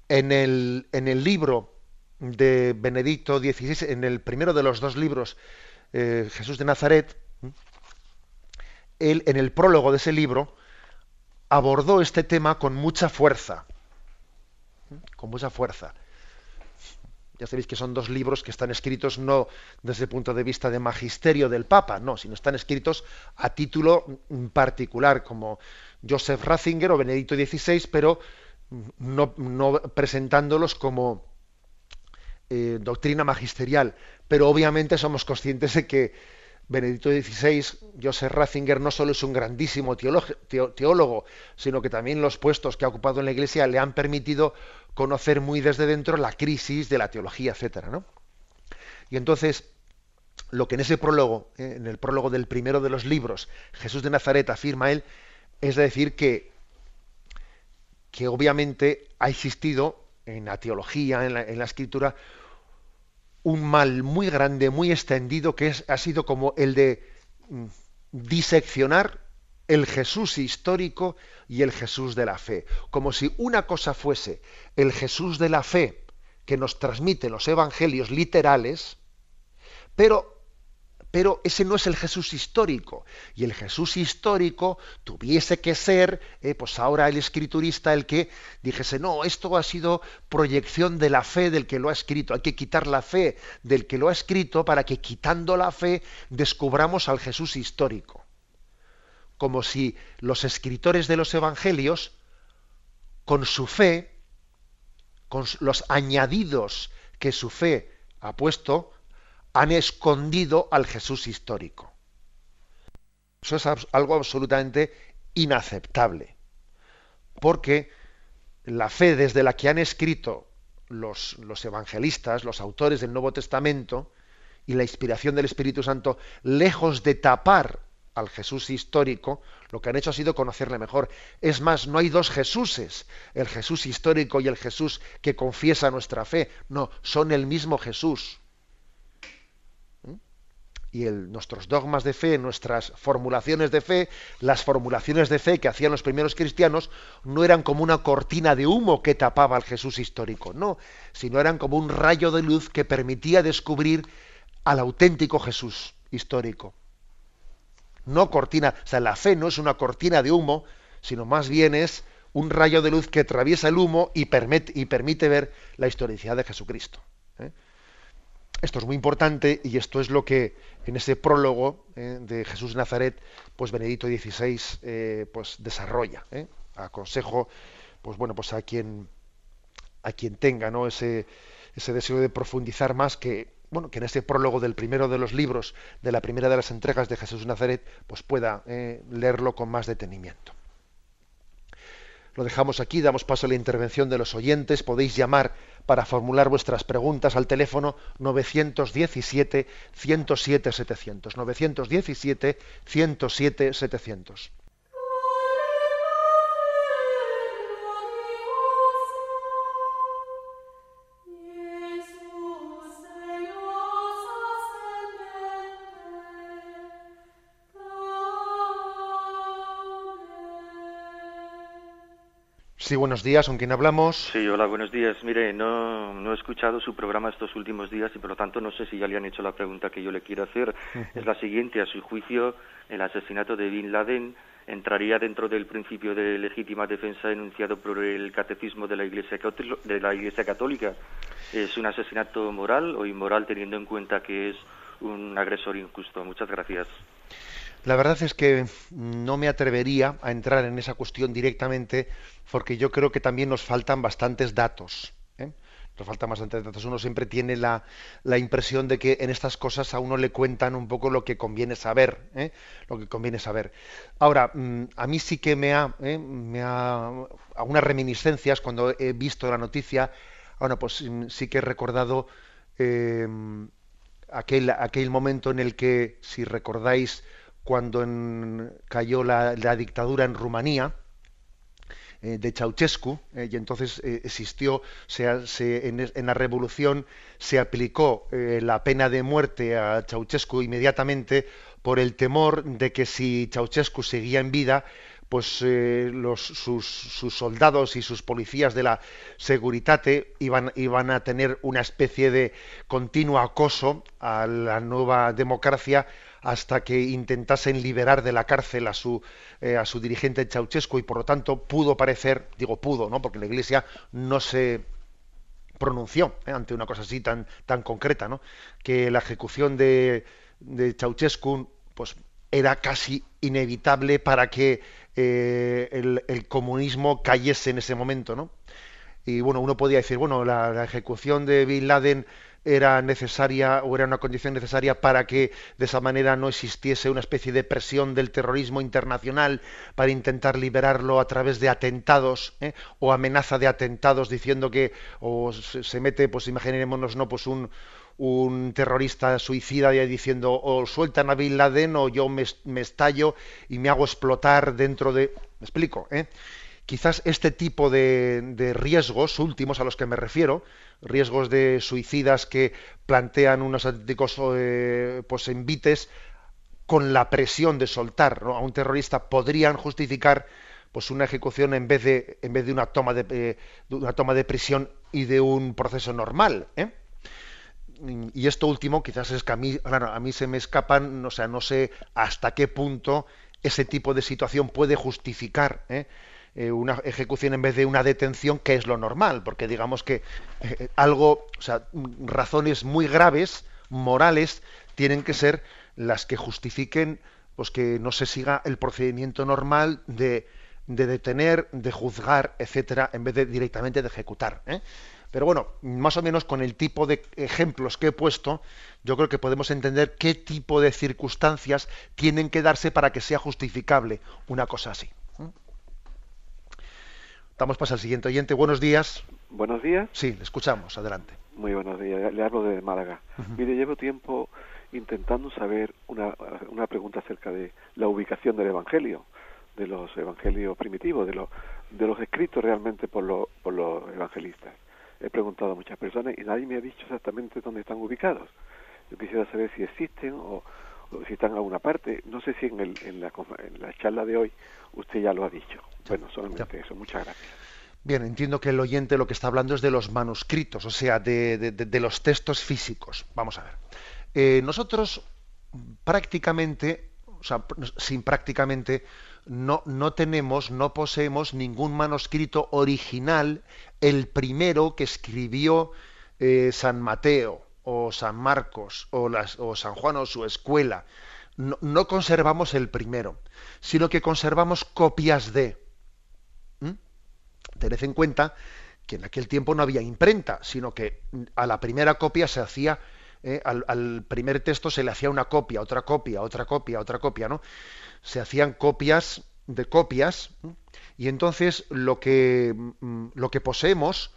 En, el, en, el, libro de Benedicto XVI, en el primero de los dos libros, eh, Jesús de Nazaret, él en el prólogo de ese libro abordó este tema con mucha fuerza con mucha fuerza. Ya sabéis que son dos libros que están escritos no desde el punto de vista de magisterio del Papa, no, sino están escritos a título particular, como Joseph Ratzinger o Benedicto XVI, pero no, presentándolos como eh, doctrina magisterial. Pero obviamente somos conscientes de que Benedicto XVI, Joseph Ratzinger, no solo es un grandísimo teólogo, sino que también los puestos que ha ocupado en la Iglesia le han permitido conocer muy desde dentro la crisis de la teología, etcétera, ¿no? Y entonces, lo que en ese prólogo, eh, en el prólogo del primero de los libros, Jesús de Nazaret afirma él, es decir que, que obviamente ha existido en la teología, en la escritura, un mal muy grande, muy extendido, que ha sido como el de mm, diseccionar el Jesús histórico y el Jesús de la fe. Como si una cosa fuese el Jesús de la fe que nos transmiten los evangelios literales, pero pero ese no es el Jesús histórico. Y el Jesús histórico tuviese que ser, eh, pues ahora el escriturista el que dijese, no, esto ha sido proyección de la fe del que lo ha escrito, hay que quitar la fe del que lo ha escrito para que quitando la fe descubramos al Jesús histórico. Como si los escritores de los evangelios, con su fe, con los añadidos que su fe ha puesto, han escondido al Jesús histórico. Eso es algo absolutamente inaceptable, porque la fe desde la que han escrito los, evangelistas, los autores del Nuevo Testamento, y la inspiración del Espíritu Santo, lejos de tapar al Jesús histórico, lo que han hecho ha sido conocerle mejor. Es más, no hay dos Jesuses, el Jesús histórico y el Jesús que confiesa nuestra fe. No, son el mismo Jesús y nuestros dogmas de fe, nuestras formulaciones de fe, las formulaciones de fe que hacían los primeros cristianos, no eran como una cortina de humo que tapaba al Jesús histórico, no, sino eran como un rayo de luz que permitía descubrir al auténtico Jesús histórico. No cortina, o sea, la fe no es una cortina de humo, sino más bien es un rayo de luz que atraviesa el humo y permite, y permite ver la historicidad de Jesucristo. Esto es muy importante y esto es lo que en ese prólogo eh, de Jesús Nazaret, pues Benedito XVI eh, pues desarrolla. Eh. Aconsejo, pues bueno, pues a quien a quien tenga ¿no? ese, ese deseo de profundizar más que bueno, que en ese prólogo del primero de los libros de la primera de las entregas de Jesús Nazaret, pues pueda leerlo con más detenimiento. Lo dejamos aquí, damos paso a la intervención de los oyentes. Podéis llamar para formular vuestras preguntas al teléfono 917 107 700. 917 107 700. Sí, buenos días, ¿con quién hablamos? Sí, hola, buenos días. Mire, no, no he escuchado su programa estos últimos días y por lo tanto no sé si ya le han hecho la pregunta que yo le quiero hacer. Es la siguiente, a su juicio, el asesinato de Bin Laden entraría dentro del principio de legítima defensa enunciado por el catecismo de la Iglesia, de la Iglesia Católica. ¿Es un asesinato moral o inmoral teniendo en cuenta que es un agresor injusto? Muchas gracias. La verdad es que no me atrevería a entrar en esa cuestión directamente porque yo creo que también nos faltan bastantes datos. ¿eh? nos falta bastante datos. Uno siempre tiene la, la, impresión de que en estas cosas a uno le cuentan un poco lo que conviene saber, ¿eh? lo que conviene saber. Ahora, mm, a mí sí que me ha, ¿eh? me ha algunas reminiscencias cuando he visto la noticia. Bueno, pues mm, sí que he recordado eh, aquel, aquel momento en el que, si recordáis, cuando cayó la, la dictadura en Rumanía, eh, de Ceausescu eh, y entonces eh, existió se, en, la revolución se aplicó la pena de muerte a Ceausescu inmediatamente por el temor de que si Ceausescu seguía en vida pues los, sus, sus, soldados y sus policías de la Seguritate iban, iban a tener una especie de continuo acoso a la nueva democracia hasta que intentasen liberar de la cárcel a su, eh, a su dirigente Ceausescu y por lo tanto pudo parecer, digo pudo, ¿no? porque la Iglesia no se pronunció ¿eh? ante una cosa así tan, tan concreta, ¿no? que la ejecución de, de Ceausescu pues, era casi inevitable para que eh, el, comunismo cayese en ese momento. ¿no? Y bueno, uno podía decir, bueno, la ejecución de Bin Laden era necesaria o era una condición necesaria para que de esa manera no existiese una especie de presión del terrorismo internacional para intentar liberarlo a través de atentados ¿eh? o amenaza de atentados diciendo que o se, mete pues imaginémonos no pues un un terrorista suicida diciendo o sueltan a Bin Laden o yo me, estallo y me hago explotar dentro de me explico ¿eh? Quizás este tipo de, de riesgos últimos a los que me refiero riesgos de suicidas que plantean unos auténticos eh, pues con la presión de soltar a un terrorista podrían justificar pues una ejecución en vez de en vez de una toma de, eh, una toma de prisión y de un proceso normal ¿eh? y esto último quizás es que a mí claro, a mí se me escapan o sea no sé hasta qué punto ese tipo de situación puede justificar ¿eh? Eh, una ejecución en vez de una detención, que es lo normal, porque digamos que eh, algo, o sea, razones muy graves, morales, tienen que ser las que justifiquen pues que no se siga el procedimiento normal de, de detener, de juzgar, etcétera, en vez de directamente de ejecutar. ¿eh? Pero bueno, más o menos con el tipo de ejemplos que he puesto, yo creo que podemos entender qué tipo de circunstancias tienen que darse para que sea justificable una cosa así. Damos paso al siguiente oyente. Buenos días. Buenos días. Sí, le escuchamos. Adelante. Muy buenos días. Le hablo de Málaga. Mire, llevo tiempo intentando saber una, una pregunta acerca de la ubicación del Evangelio, de los evangelios primitivos, de los, de los escritos realmente por, los por los evangelistas. He preguntado a muchas personas y nadie me ha dicho exactamente dónde están ubicados. Yo quisiera saber si existen o, si están en alguna parte. No sé si en, el, en, la, en la charla de hoy usted ya lo ha dicho. Bueno, solamente eso. Muchas gracias. Bien, entiendo que el oyente lo que está hablando es de los manuscritos, o sea, de, los textos físicos. Vamos a ver. Eh, nosotros prácticamente, o sea, sin prácticamente, no, no tenemos, no poseemos ningún manuscrito original, el primero que escribió eh, San Mateo o San Marcos o, las, o San Juan o su escuela. No conservamos el primero, sino que conservamos copias de. Tened en cuenta que en aquel tiempo no había imprenta, sino que a la primera copia se hacía, eh, al, primer texto se le hacía una copia, otra copia, otra copia, otra copia, ¿no? Se hacían copias de copias, y entonces lo que, mm, lo que poseemos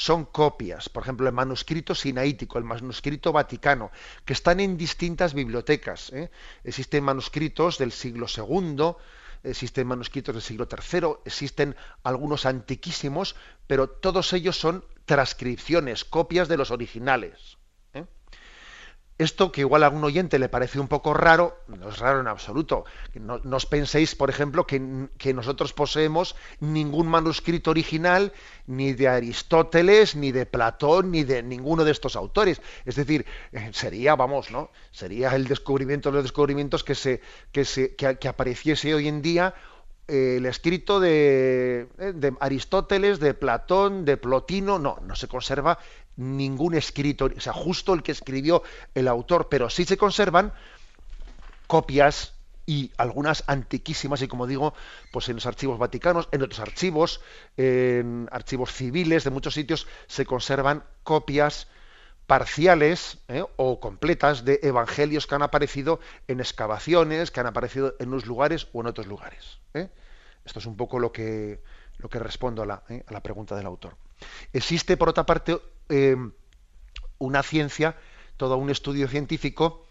son copias, por ejemplo, el manuscrito sinaítico, el manuscrito vaticano, que están en distintas bibliotecas. ¿eh? Existen manuscritos del siglo II, existen manuscritos del siglo III, existen algunos antiquísimos, pero todos ellos son transcripciones, copias de los originales. Esto que igual a algún oyente le parece un poco raro, no es raro en absoluto. No, os penséis, por ejemplo, que, nosotros poseemos ningún manuscrito original ni de Aristóteles, ni de Platón, ni de ninguno de estos autores. Es decir, eh, sería, vamos, ¿no? Sería el descubrimiento de los descubrimientos que, se, que, se, que, apareciese hoy en día eh, el escrito de, eh, de, Aristóteles, de Platón, de Plotino, no, no se conserva ningún escrito, o sea, justo el que escribió el autor, pero sí se conservan copias y algunas antiquísimas y como digo pues en los archivos vaticanos en otros archivos en archivos civiles de muchos sitios se conservan copias parciales ¿eh? o completas de evangelios que han aparecido en excavaciones que han aparecido en unos lugares o en otros lugares ¿eh? esto es un poco lo que lo que respondo a la, ¿eh? a la pregunta del autor existe por otra parte una ciencia todo un estudio científico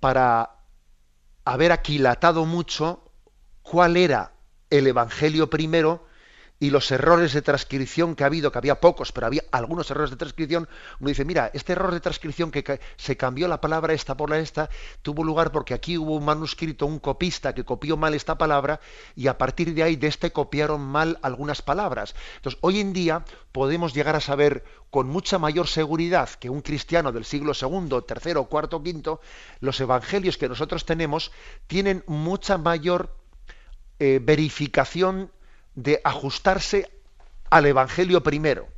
para haber aquilatado mucho cuál era el Evangelio primero y los errores de transcripción que ha habido, que había pocos, pero había algunos errores de transcripción, uno dice, mira, este error de transcripción que se cambió la palabra esta por la esta, tuvo lugar porque aquí hubo un manuscrito, un copista que copió mal esta palabra y a partir de ahí de este copiaron mal algunas palabras. Entonces, hoy en día podemos llegar a saber con mucha mayor seguridad que un cristiano del siglo segundo, tercero, cuarto, quinto, los evangelios que nosotros tenemos tienen mucha mayor eh, verificación de ajustarse al Evangelio primero.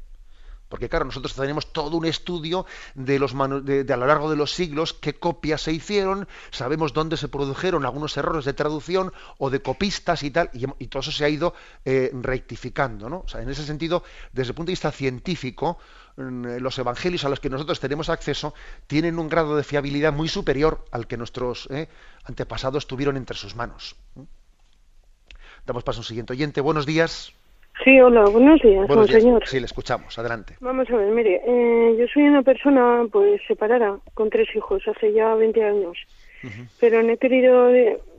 Porque claro, nosotros tenemos todo un estudio de, los de, a lo largo de los siglos qué copias se hicieron, sabemos dónde se produjeron algunos errores de traducción o de copistas y tal, y, todo eso se ha ido eh, rectificando. ¿no? En ese sentido, desde el punto de vista científico, mm, los evangelios a los que nosotros tenemos acceso tienen un grado de fiabilidad muy superior al que nuestros eh, antepasados tuvieron entre sus manos. Damos paso a un siguiente oyente. Buenos días. Sí, hola, buenos días, señor. Sí, le escuchamos. Adelante. Vamos a ver, mire, eh, yo soy una persona pues separada con tres hijos hace ya 20 años. Pero no he querido,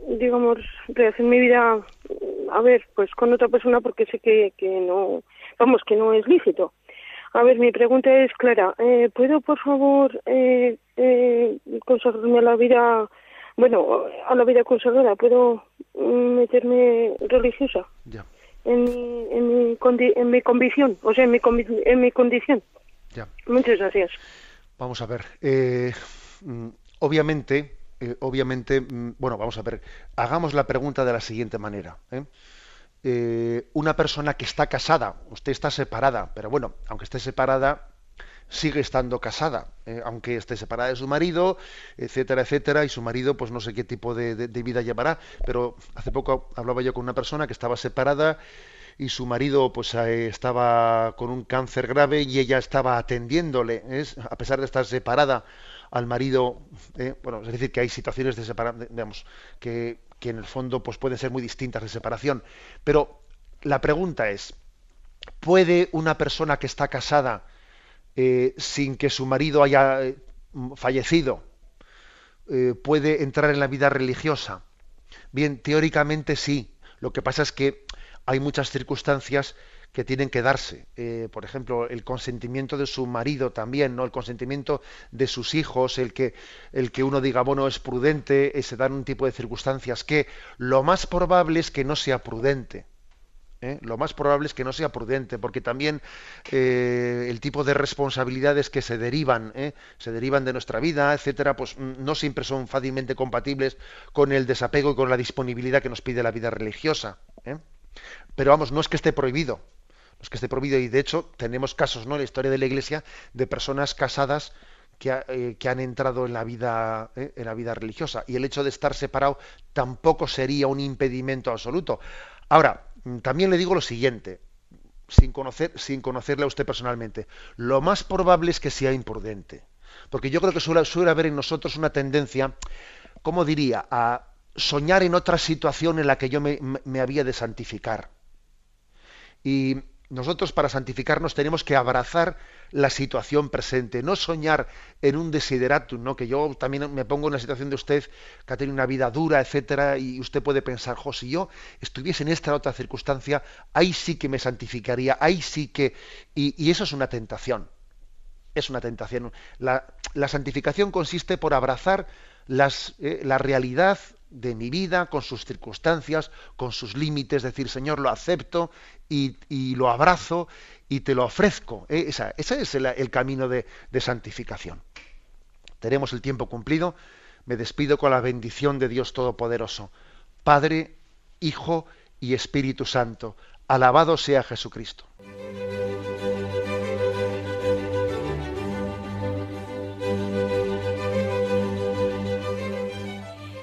digamos, rehacer mi vida, a ver, pues con otra persona porque sé que, que no, vamos, que no es lícito. A ver, mi pregunta es clara. Eh, ¿Puedo, por favor, eh, eh, consagrarme a la vida bueno, a la vida consagrada, puedo meterme religiosa. Ya. En mi, en mi, en mi convicción, o sea, en mi, en mi condición. Ya. Muchas gracias. Vamos a ver. Eh, mm, obviamente, eh, obviamente, mm, bueno, vamos a ver. Hagamos la pregunta de la siguiente manera. ¿eh? una persona que está casada, usted está separada, pero bueno, aunque esté separada, sigue estando casada, eh, aunque esté separada de su marido, etcétera, etcétera, y su marido, pues no sé qué tipo de, vida llevará, pero hace poco hablaba yo con una persona que estaba separada y su marido pues eh, estaba con un cáncer grave y ella estaba atendiéndole, a pesar de estar separada al marido, eh, bueno, es decir, que hay situaciones de separación, digamos, que, que en el fondo pues pueden ser muy distintas de separación, pero la pregunta es, ¿puede una persona que está casada eh, sin que su marido haya eh, fallecido, eh, puede entrar en la vida religiosa. Bien, teóricamente sí. Lo que pasa es que hay muchas circunstancias que tienen que darse. por ejemplo, el consentimiento de su marido también, ¿no? El consentimiento de sus hijos, el que, el que uno diga, bueno, es prudente, se dan un tipo de circunstancias que lo más probable es que no sea prudente. ¿Eh? lo más probable es que no sea prudente, porque también eh, el tipo de responsabilidades que se derivan, ¿eh? se derivan de nuestra vida, etcétera, pues mm, no siempre son fácilmente compatibles con el desapego y con la disponibilidad que nos pide la vida religiosa. Pero vamos, no es que esté prohibido, no es que esté prohibido, y de hecho tenemos casos, ¿no? En la historia de la Iglesia de personas casadas que, que, han entrado en la vida en la vida religiosa y el hecho de estar separado tampoco sería un impedimento absoluto. Ahora, también le digo lo siguiente, sin, conocer, sin conocerle a usted personalmente. Lo más probable es que sea imprudente. Porque yo creo que suele, suele haber en nosotros una tendencia, ¿cómo diría?, a soñar en otra situación en la que yo me, me había de santificar. Y nosotros para santificarnos tenemos que abrazar la situación presente, no soñar en un desideratum, ¿no? Que yo también me pongo en la situación de usted que ha tenido una vida dura, etcétera, y usted puede pensar, jo, si yo estuviese en esta otra circunstancia, ahí sí que me santificaría, ahí sí que. Y, eso es una tentación. Es una tentación. La, santificación consiste por abrazar las, eh, la realidad de mi vida, con sus circunstancias, con sus límites, decir, Señor, lo acepto y, lo abrazo y te lo ofrezco. ¿eh? ese es el, camino de, de, santificación. Tenemos el tiempo cumplido. Me despido con la bendición de Dios Todopoderoso. Padre, Hijo y Espíritu Santo. Alabado sea Jesucristo.